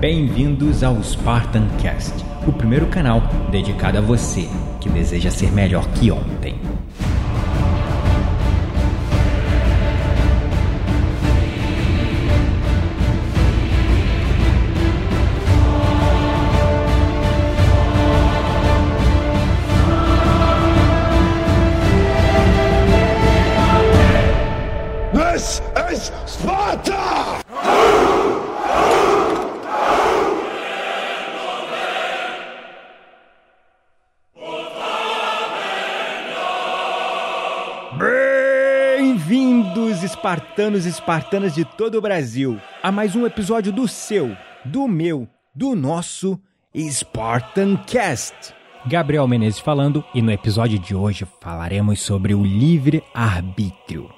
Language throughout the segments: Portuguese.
Bem-vindos ao Spartan Cast, o primeiro canal dedicado a você que deseja ser melhor que ontem. This is Sparta! Bem-vindos, espartanos e espartanas de todo o Brasil, a mais um episódio do seu, do meu, do nosso Spartan Cast. Gabriel Menezes falando, e no episódio de hoje falaremos sobre o livre-arbítrio.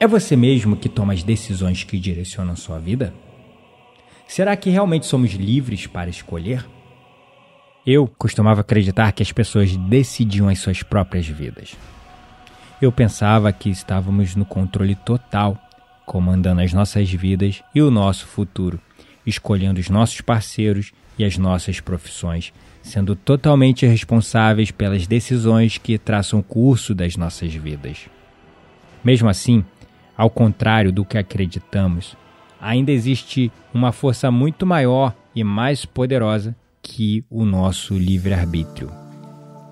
É você mesmo que toma as decisões que direcionam sua vida? Será que realmente somos livres para escolher? Eu costumava acreditar que as pessoas decidiam as suas próprias vidas. Eu pensava que estávamos no controle total, comandando as nossas vidas e o nosso futuro, escolhendo os nossos parceiros e as nossas profissões, sendo totalmente responsáveis pelas decisões que traçam o curso das nossas vidas. Mesmo assim, ao contrário do que acreditamos, ainda existe uma força muito maior e mais poderosa que o nosso livre-arbítrio.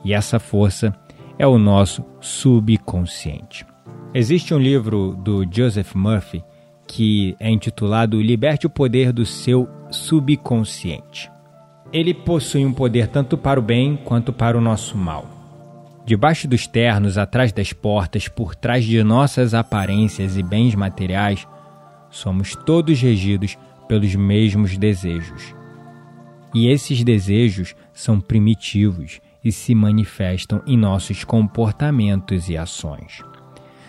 E essa força é o nosso subconsciente. Existe um livro do Joseph Murphy que é intitulado Liberte o Poder do Seu Subconsciente. Ele possui um poder tanto para o bem quanto para o nosso mal. Debaixo dos ternos, atrás das portas, por trás de nossas aparências e bens materiais, somos todos regidos pelos mesmos desejos. E esses desejos são primitivos e se manifestam em nossos comportamentos e ações.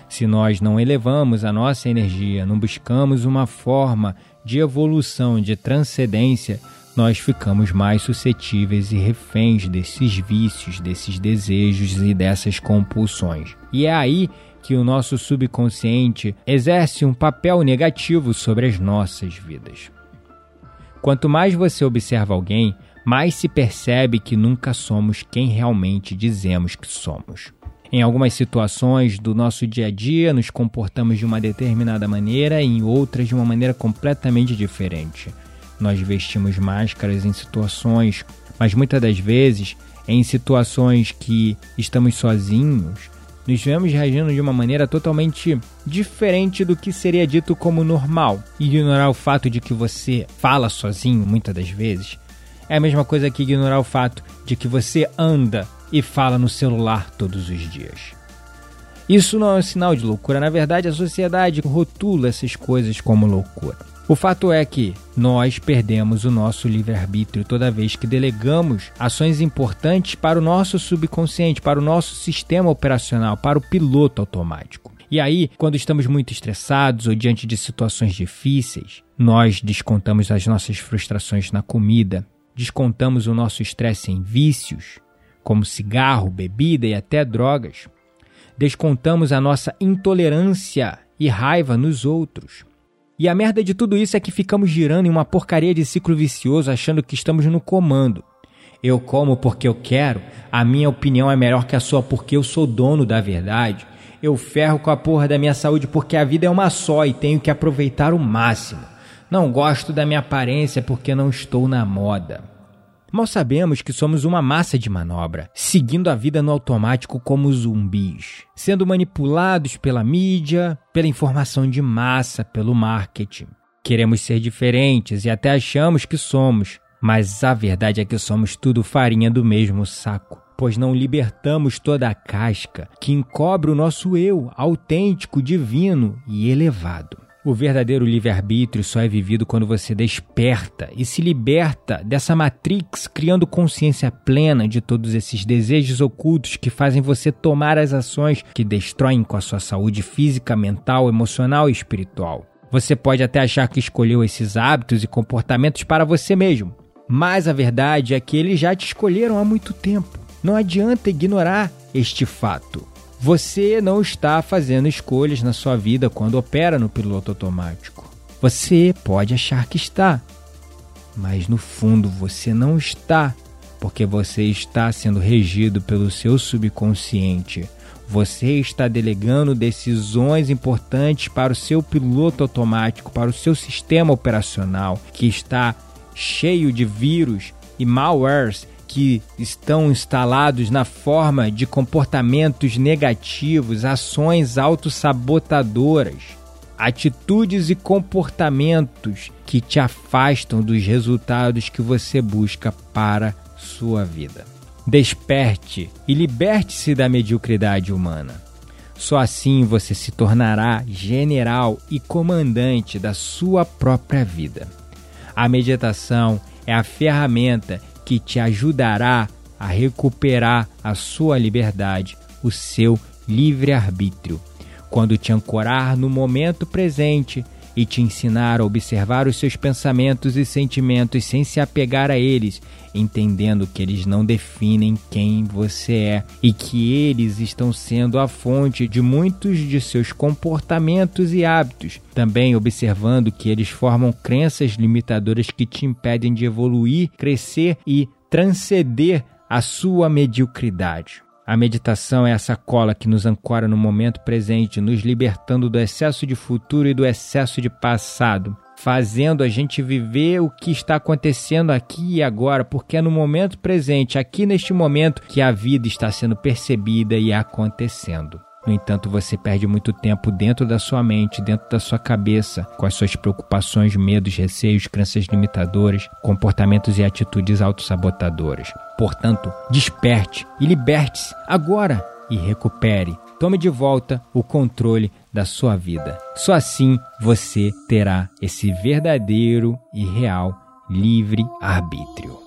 Se nós não elevamos a nossa energia, não buscamos uma forma de evolução, de transcendência, nós ficamos mais suscetíveis e reféns desses vícios, desses desejos e dessas compulsões. E é aí que o nosso subconsciente exerce um papel negativo sobre as nossas vidas. Quanto mais você observa alguém, mais se percebe que nunca somos quem realmente dizemos que somos. Em algumas situações do nosso dia a dia, nos comportamos de uma determinada maneira e em outras de uma maneira completamente diferente. Nós vestimos máscaras em situações, mas muitas das vezes em situações que estamos sozinhos, nos vemos reagindo de uma maneira totalmente diferente do que seria dito como normal. Ignorar o fato de que você fala sozinho muitas das vezes é a mesma coisa que ignorar o fato de que você anda e fala no celular todos os dias. Isso não é um sinal de loucura, na verdade a sociedade rotula essas coisas como loucura. O fato é que nós perdemos o nosso livre-arbítrio toda vez que delegamos ações importantes para o nosso subconsciente, para o nosso sistema operacional, para o piloto automático. E aí, quando estamos muito estressados ou diante de situações difíceis, nós descontamos as nossas frustrações na comida, descontamos o nosso estresse em vícios, como cigarro, bebida e até drogas. Descontamos a nossa intolerância e raiva nos outros. E a merda de tudo isso é que ficamos girando em uma porcaria de ciclo vicioso achando que estamos no comando. Eu como porque eu quero, a minha opinião é melhor que a sua porque eu sou dono da verdade. Eu ferro com a porra da minha saúde porque a vida é uma só e tenho que aproveitar o máximo. Não gosto da minha aparência porque não estou na moda. Mal sabemos que somos uma massa de manobra, seguindo a vida no automático como zumbis, sendo manipulados pela mídia, pela informação de massa, pelo marketing. Queremos ser diferentes e até achamos que somos, mas a verdade é que somos tudo farinha do mesmo saco, pois não libertamos toda a casca que encobre o nosso eu autêntico, divino e elevado. O verdadeiro livre-arbítrio só é vivido quando você desperta e se liberta dessa matrix, criando consciência plena de todos esses desejos ocultos que fazem você tomar as ações que destroem com a sua saúde física, mental, emocional e espiritual. Você pode até achar que escolheu esses hábitos e comportamentos para você mesmo, mas a verdade é que eles já te escolheram há muito tempo. Não adianta ignorar este fato. Você não está fazendo escolhas na sua vida quando opera no piloto automático. Você pode achar que está, mas no fundo você não está, porque você está sendo regido pelo seu subconsciente. Você está delegando decisões importantes para o seu piloto automático, para o seu sistema operacional, que está cheio de vírus e malwares que estão instalados na forma de comportamentos negativos, ações autossabotadoras, atitudes e comportamentos que te afastam dos resultados que você busca para sua vida. Desperte e liberte-se da mediocridade humana. Só assim você se tornará general e comandante da sua própria vida. A meditação é a ferramenta que te ajudará a recuperar a sua liberdade, o seu livre-arbítrio. Quando te ancorar no momento presente e te ensinar a observar os seus pensamentos e sentimentos sem se apegar a eles, entendendo que eles não definem quem você é e que eles estão sendo a fonte de muitos de seus comportamentos e hábitos. Também observando que eles formam crenças limitadoras que te impedem de evoluir, crescer e transcender a sua mediocridade. A meditação é essa cola que nos ancora no momento presente, nos libertando do excesso de futuro e do excesso de passado, fazendo a gente viver o que está acontecendo aqui e agora, porque é no momento presente, aqui neste momento, que a vida está sendo percebida e acontecendo. No entanto, você perde muito tempo dentro da sua mente, dentro da sua cabeça, com as suas preocupações, medos, receios, crenças limitadoras, comportamentos e atitudes autossabotadoras. Portanto, desperte e liberte-se agora e recupere. Tome de volta o controle da sua vida. Só assim você terá esse verdadeiro e real livre arbítrio.